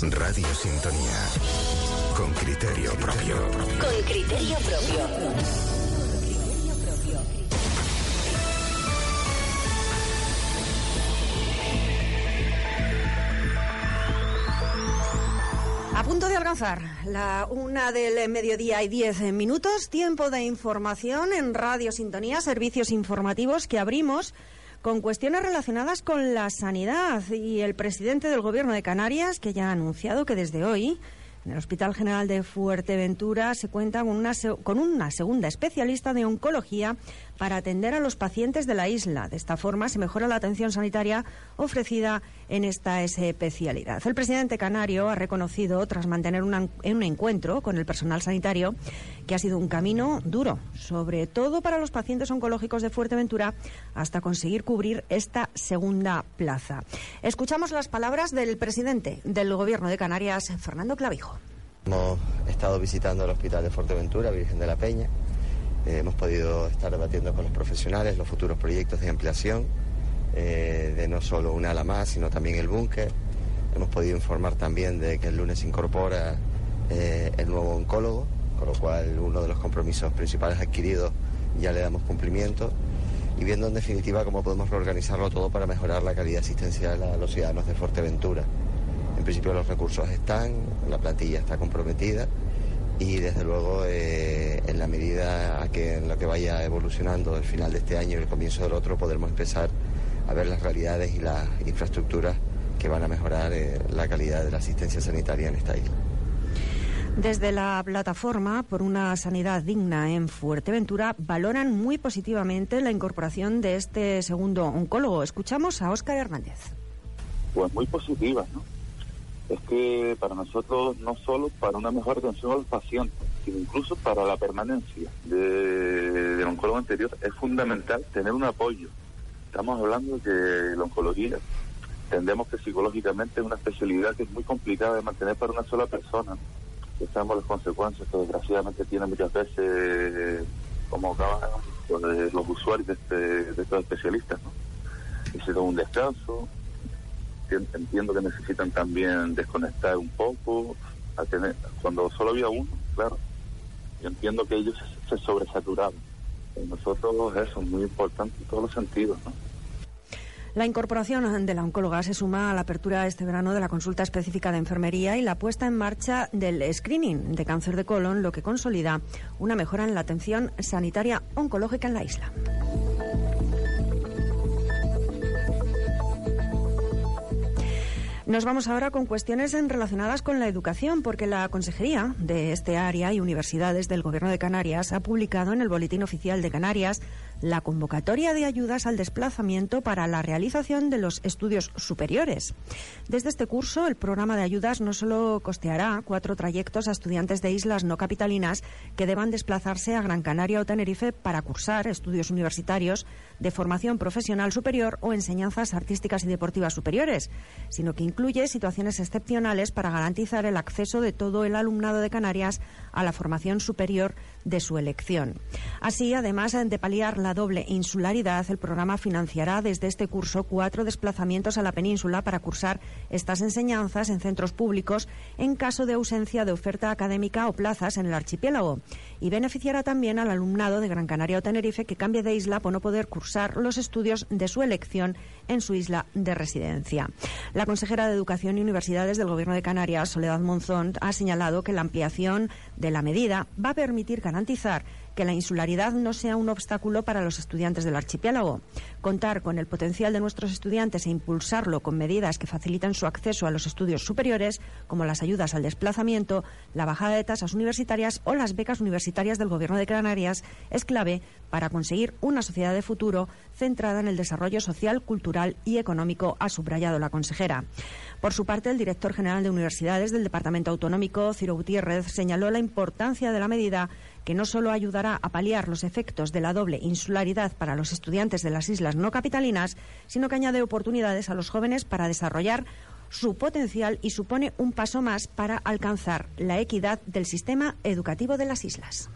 Radio Sintonía. Con criterio propio. Con criterio propio. A punto de alcanzar la una del mediodía y diez minutos, tiempo de información en Radio Sintonía, servicios informativos que abrimos con cuestiones relacionadas con la sanidad. Y el presidente del Gobierno de Canarias, que ya ha anunciado que desde hoy en el Hospital General de Fuerteventura se cuenta con una, con una segunda especialista de oncología para atender a los pacientes de la isla. De esta forma se mejora la atención sanitaria ofrecida en esta especialidad. El presidente canario ha reconocido, tras mantener un encuentro con el personal sanitario, que ha sido un camino duro, sobre todo para los pacientes oncológicos de Fuerteventura, hasta conseguir cubrir esta segunda plaza. Escuchamos las palabras del presidente del Gobierno de Canarias, Fernando Clavijo. Hemos estado visitando el Hospital de Fuerteventura, Virgen de la Peña, eh, hemos podido estar debatiendo con los profesionales los futuros proyectos de ampliación eh, de no solo un ala más, sino también el búnker. Hemos podido informar también de que el lunes incorpora eh, el nuevo oncólogo, con lo cual uno de los compromisos principales adquiridos ya le damos cumplimiento y viendo en definitiva cómo podemos reorganizarlo todo para mejorar la calidad asistencial a los ciudadanos de Fuerteventura. En principio los recursos están, la plantilla está comprometida y desde luego eh, en la medida a que en lo que vaya evolucionando el final de este año y el comienzo del otro podremos empezar a ver las realidades y las infraestructuras que van a mejorar eh, la calidad de la asistencia sanitaria en esta isla. Desde la plataforma por una sanidad digna en Fuerteventura valoran muy positivamente la incorporación de este segundo oncólogo. Escuchamos a Óscar Hernández. Pues muy positiva, ¿no? Es que para nosotros no solo para una mejor atención al paciente, sino incluso para la permanencia de, del oncólogo anterior es fundamental tener un apoyo. Estamos hablando de la oncología entendemos que psicológicamente es una especialidad que es muy complicada de mantener para una sola persona. Sabemos las consecuencias que desgraciadamente tiene muchas veces como acaban los usuarios de, este, de estos especialistas. ¿no? Necesitan un descanso, entiendo que necesitan también desconectar un poco, a tener, cuando solo había uno, claro, yo entiendo que ellos se sobresaturaban. Nosotros eso es muy importante en todos los sentidos. La incorporación de la oncóloga se suma a la apertura este verano de la consulta específica de enfermería y la puesta en marcha del screening de cáncer de colon, lo que consolida una mejora en la atención sanitaria oncológica en la isla. Nos vamos ahora con cuestiones relacionadas con la educación, porque la Consejería de este área y universidades del Gobierno de Canarias ha publicado en el Boletín Oficial de Canarias la convocatoria de ayudas al desplazamiento para la realización de los estudios superiores. Desde este curso, el programa de ayudas no solo costeará cuatro trayectos a estudiantes de islas no capitalinas que deban desplazarse a Gran Canaria o Tenerife para cursar estudios universitarios de formación profesional superior o enseñanzas artísticas y deportivas superiores, sino que incluye situaciones excepcionales para garantizar el acceso de todo el alumnado de Canarias a la formación superior de su elección. Así, además de paliar la doble insularidad, el programa financiará desde este curso cuatro desplazamientos a la península para cursar estas enseñanzas en centros públicos en caso de ausencia de oferta académica o plazas en el archipiélago y beneficiará también al alumnado de Gran Canaria o Tenerife que cambie de isla por no poder cursar los estudios de su elección en su isla de residencia. La consejera de Educación y Universidades del Gobierno de Canarias, Soledad Monzón, ha señalado que la ampliación de la medida va a permitir garantizar que la insularidad no sea un obstáculo para los estudiantes del archipiélago. Contar con el potencial de nuestros estudiantes e impulsarlo con medidas que faciliten su acceso a los estudios superiores, como las ayudas al desplazamiento, la bajada de tasas universitarias o las becas universitarias del Gobierno de Canarias, es clave para conseguir una sociedad de futuro centrada en el desarrollo social, cultural y económico, ha subrayado la consejera. Por su parte, el director general de Universidades del Departamento Autonómico, Ciro Gutiérrez, señaló la importancia de la medida que no solo ayudará a paliar los efectos de la doble insularidad para los estudiantes de las islas no capitalinas, sino que añade oportunidades a los jóvenes para desarrollar su potencial y supone un paso más para alcanzar la equidad del sistema educativo de las islas.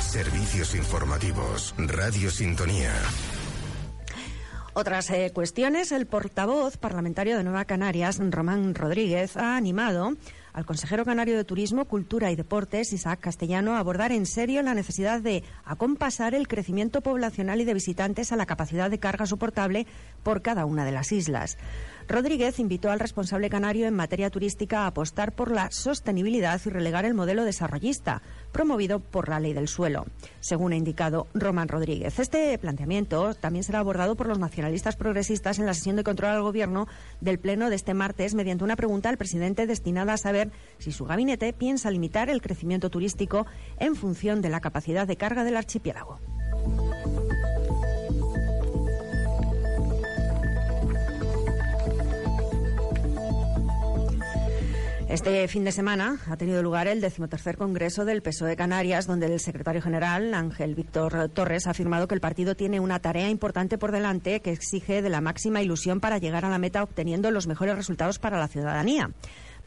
Servicios informativos, Radio Sintonía. Otras eh, cuestiones, el portavoz parlamentario de Nueva Canarias, Román Rodríguez, ha animado al consejero canario de Turismo, Cultura y Deportes, Isaac Castellano, a abordar en serio la necesidad de acompasar el crecimiento poblacional y de visitantes a la capacidad de carga soportable por cada una de las islas. Rodríguez invitó al responsable canario en materia turística a apostar por la sostenibilidad y relegar el modelo desarrollista, promovido por la ley del suelo, según ha indicado Román Rodríguez. Este planteamiento también será abordado por los nacionalistas progresistas en la sesión de control al Gobierno del Pleno de este martes mediante una pregunta al presidente destinada a saber si su gabinete piensa limitar el crecimiento turístico en función de la capacidad de carga del archipiélago. Este fin de semana ha tenido lugar el decimotercer Congreso del PSOE Canarias, donde el secretario general, Ángel Víctor Torres, ha afirmado que el partido tiene una tarea importante por delante que exige de la máxima ilusión para llegar a la meta obteniendo los mejores resultados para la ciudadanía.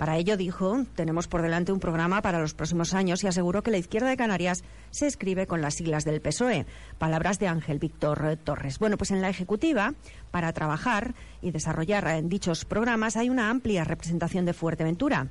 Para ello, dijo, tenemos por delante un programa para los próximos años y aseguró que la izquierda de Canarias se escribe con las siglas del PSOE. Palabras de Ángel Víctor Torres. Bueno, pues en la Ejecutiva, para trabajar y desarrollar en dichos programas, hay una amplia representación de Fuerteventura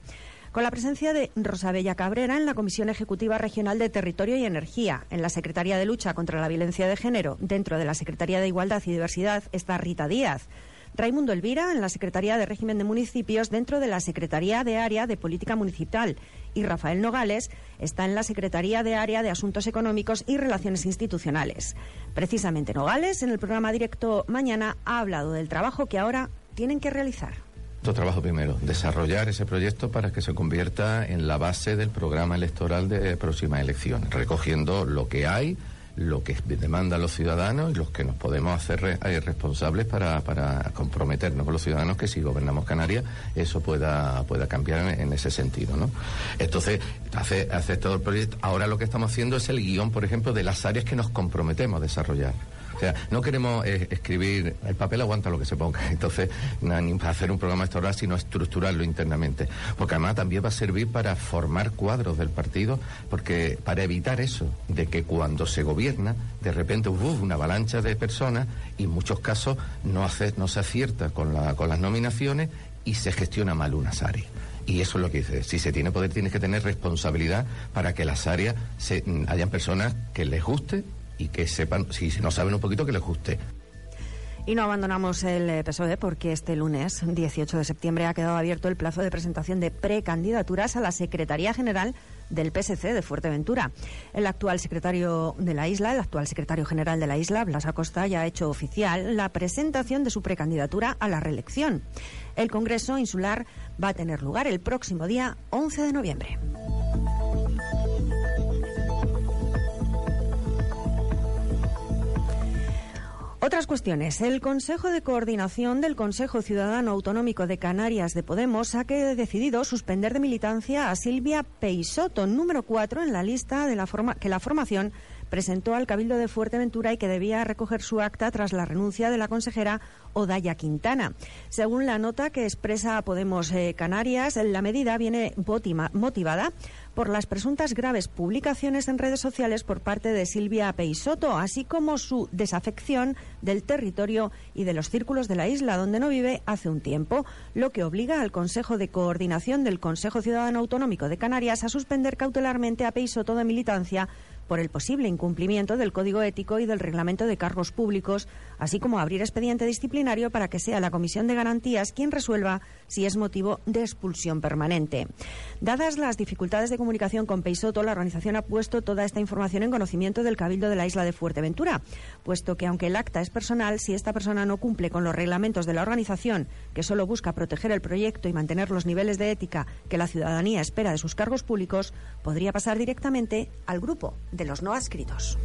con la presencia de Rosabella Cabrera en la Comisión Ejecutiva Regional de Territorio y Energía. En la Secretaría de Lucha contra la Violencia de Género, dentro de la Secretaría de Igualdad y Diversidad, está Rita Díaz. Raimundo Elvira en la Secretaría de Régimen de Municipios dentro de la Secretaría de Área de Política Municipal y Rafael Nogales está en la Secretaría de Área de Asuntos Económicos y Relaciones Institucionales. Precisamente Nogales, en el programa directo mañana, ha hablado del trabajo que ahora tienen que realizar. Nuestro trabajo primero, desarrollar ese proyecto para que se convierta en la base del programa electoral de próximas elecciones, recogiendo lo que hay, lo que demandan los ciudadanos y los que nos podemos hacer eh, responsables para, para, comprometernos con los ciudadanos que si gobernamos Canarias eso pueda, pueda cambiar en, ese sentido. ¿no? Entonces, hace, hace todo el proyecto. Ahora lo que estamos haciendo es el guion, por ejemplo, de las áreas que nos comprometemos a desarrollar. O sea, no queremos eh, escribir, el papel aguanta lo que se ponga, entonces, ni para hacer un programa electoral, sino estructurarlo internamente. Porque además también va a servir para formar cuadros del partido, porque para evitar eso, de que cuando se gobierna, de repente hubo una avalancha de personas y en muchos casos no, hace, no se acierta con, la, con las nominaciones y se gestiona mal unas áreas. Y eso es lo que dice. Si se tiene poder, tienes que tener responsabilidad para que las áreas se, hayan personas que les guste y que sepan, si no saben un poquito, que les guste. Y no abandonamos el eh, PSOE porque este lunes, 18 de septiembre, ha quedado abierto el plazo de presentación de precandidaturas a la Secretaría General del PSC de Fuerteventura. El actual secretario de la isla, el actual secretario general de la isla, Blas Acosta, ya ha hecho oficial la presentación de su precandidatura a la reelección. El Congreso Insular va a tener lugar el próximo día 11 de noviembre. Otras cuestiones. El Consejo de Coordinación del Consejo Ciudadano Autonómico de Canarias de Podemos ha decidido suspender de militancia a Silvia Peisoto, número 4 en la lista de la forma que la formación presentó al Cabildo de Fuerteventura y que debía recoger su acta tras la renuncia de la consejera Odaya Quintana. Según la nota que expresa Podemos eh, Canarias, la medida viene motivada por las presuntas graves publicaciones en redes sociales por parte de Silvia Peisoto, así como su desafección del territorio y de los círculos de la isla donde no vive hace un tiempo, lo que obliga al Consejo de Coordinación del Consejo Ciudadano Autonómico de Canarias a suspender cautelarmente a Peisoto de militancia por el posible incumplimiento del Código Ético y del Reglamento de Cargos Públicos, así como abrir expediente disciplinario para que sea la Comisión de Garantías quien resuelva si es motivo de expulsión permanente. Dadas las dificultades de comunicación con Peisoto, la organización ha puesto toda esta información en conocimiento del Cabildo de la isla de Fuerteventura, puesto que aunque el acta es personal, si esta persona no cumple con los reglamentos de la organización, que solo busca proteger el proyecto y mantener los niveles de ética que la ciudadanía espera de sus cargos públicos, podría pasar directamente al grupo los no adscritos.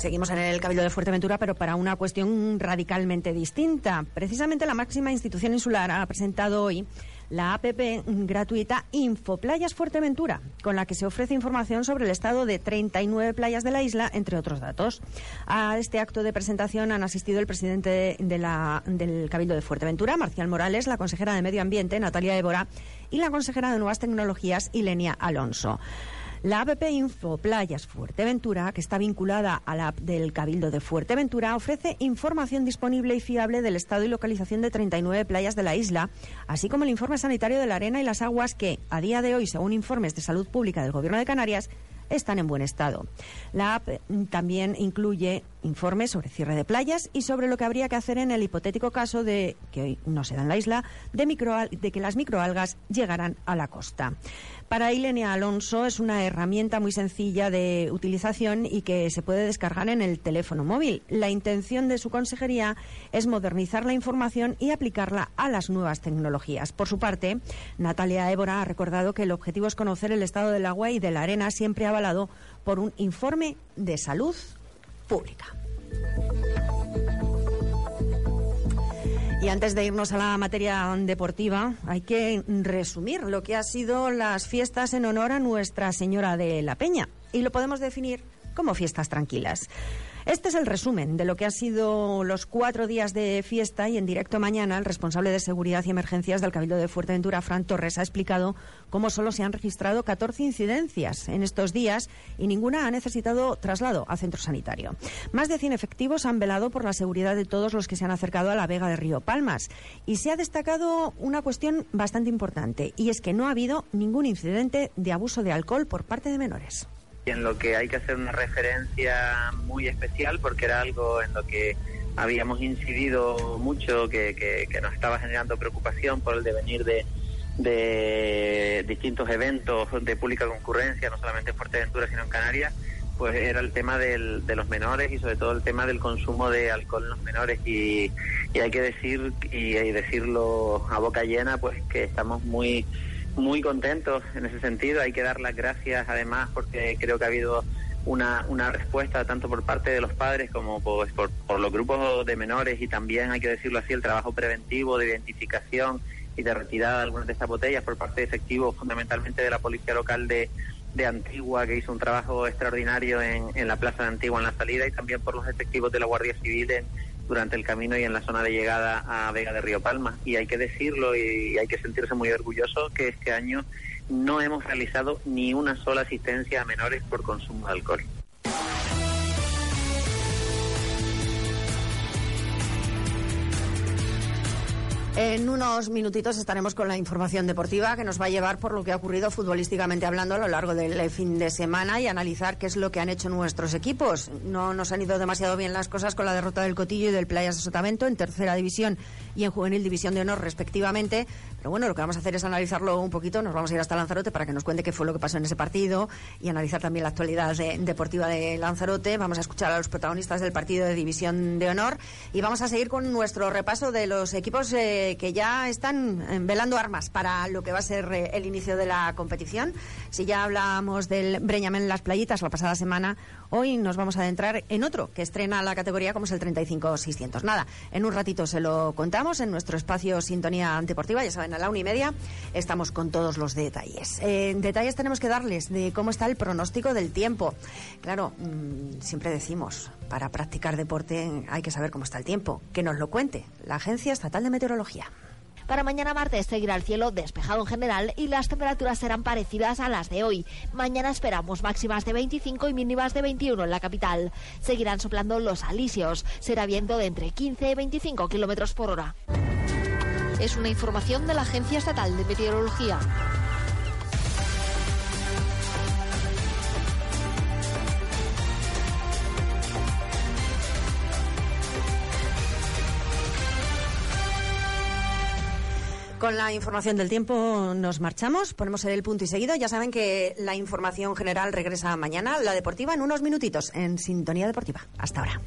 Seguimos en el Cabildo de Fuerteventura, pero para una cuestión radicalmente distinta. Precisamente la máxima institución insular ha presentado hoy la APP gratuita Infoplayas Fuerteventura, con la que se ofrece información sobre el estado de 39 playas de la isla, entre otros datos. A este acto de presentación han asistido el presidente de del Cabildo de Fuerteventura, Marcial Morales, la consejera de Medio Ambiente, Natalia Évora, y la consejera de Nuevas Tecnologías, Ilenia Alonso. La app Info Playas Fuerteventura, que está vinculada a la app del Cabildo de Fuerteventura, ofrece información disponible y fiable del estado y localización de 39 playas de la isla, así como el informe sanitario de la arena y las aguas que, a día de hoy, según informes de salud pública del Gobierno de Canarias, están en buen estado. La app también incluye informes sobre cierre de playas y sobre lo que habría que hacer en el hipotético caso de, que hoy no se da en la isla, de, de que las microalgas llegaran a la costa. Para Ilenia Alonso es una herramienta muy sencilla de utilización y que se puede descargar en el teléfono móvil. La intención de su consejería es modernizar la información y aplicarla a las nuevas tecnologías. Por su parte, Natalia Évora ha recordado que el objetivo es conocer el estado del agua y de la arena, siempre avalado por un informe de salud pública. Y antes de irnos a la materia deportiva, hay que resumir lo que ha sido las fiestas en honor a Nuestra Señora de la Peña. Y lo podemos definir como fiestas tranquilas. Este es el resumen de lo que han sido los cuatro días de fiesta y en directo mañana el responsable de Seguridad y Emergencias del Cabildo de Fuerteventura, Fran Torres, ha explicado cómo solo se han registrado 14 incidencias en estos días y ninguna ha necesitado traslado a centro sanitario. Más de 100 efectivos han velado por la seguridad de todos los que se han acercado a la Vega de Río Palmas y se ha destacado una cuestión bastante importante y es que no ha habido ningún incidente de abuso de alcohol por parte de menores en lo que hay que hacer una referencia muy especial porque era algo en lo que habíamos incidido mucho, que, que, nos estaba generando preocupación por el devenir de, de distintos eventos de pública concurrencia, no solamente en Fuerteventura, sino en Canarias, pues era el tema del, de los menores y sobre todo el tema del consumo de alcohol en los menores. Y, y hay que decir, y, y decirlo a boca llena, pues que estamos muy muy contentos en ese sentido. Hay que dar las gracias además porque creo que ha habido una, una respuesta tanto por parte de los padres como pues, por, por, los grupos de menores y también hay que decirlo así el trabajo preventivo de identificación y de retirada de algunas de estas botellas por parte de efectivos fundamentalmente de la policía local de, de Antigua que hizo un trabajo extraordinario en, en la plaza de Antigua en la salida y también por los efectivos de la Guardia Civil en, durante el camino y en la zona de llegada a Vega de Río Palma. Y hay que decirlo y hay que sentirse muy orgulloso que este año no hemos realizado ni una sola asistencia a menores por consumo de alcohol. En unos minutitos estaremos con la información deportiva que nos va a llevar por lo que ha ocurrido futbolísticamente hablando a lo largo del fin de semana y analizar qué es lo que han hecho nuestros equipos. No nos han ido demasiado bien las cosas con la derrota del Cotillo y del Playas de Sotavento en tercera división y en juvenil división de honor respectivamente. Pero bueno, lo que vamos a hacer es analizarlo un poquito. Nos vamos a ir hasta Lanzarote para que nos cuente qué fue lo que pasó en ese partido y analizar también la actualidad deportiva de Lanzarote. Vamos a escuchar a los protagonistas del partido de división de honor y vamos a seguir con nuestro repaso de los equipos. Eh, que ya están eh, velando armas para lo que va a ser eh, el inicio de la competición. Si ya hablábamos del Breñamen Las Playitas la pasada semana, hoy nos vamos a adentrar en otro que estrena la categoría como es el 35-600. Nada, en un ratito se lo contamos en nuestro espacio Sintonía Deportiva, ya saben, a la una y media estamos con todos los detalles. Eh, detalles tenemos que darles de cómo está el pronóstico del tiempo. Claro, mm, siempre decimos, para practicar deporte hay que saber cómo está el tiempo. Que nos lo cuente la Agencia Estatal de Meteorología. Para mañana martes seguirá el cielo despejado en general y las temperaturas serán parecidas a las de hoy. Mañana esperamos máximas de 25 y mínimas de 21 en la capital. Seguirán soplando los alisios. Será viento de entre 15 y 25 kilómetros por hora. Es una información de la Agencia Estatal de Meteorología. Con la información del tiempo nos marchamos, ponemos el punto y seguido. Ya saben que la información general regresa mañana, la deportiva, en unos minutitos en Sintonía Deportiva. Hasta ahora.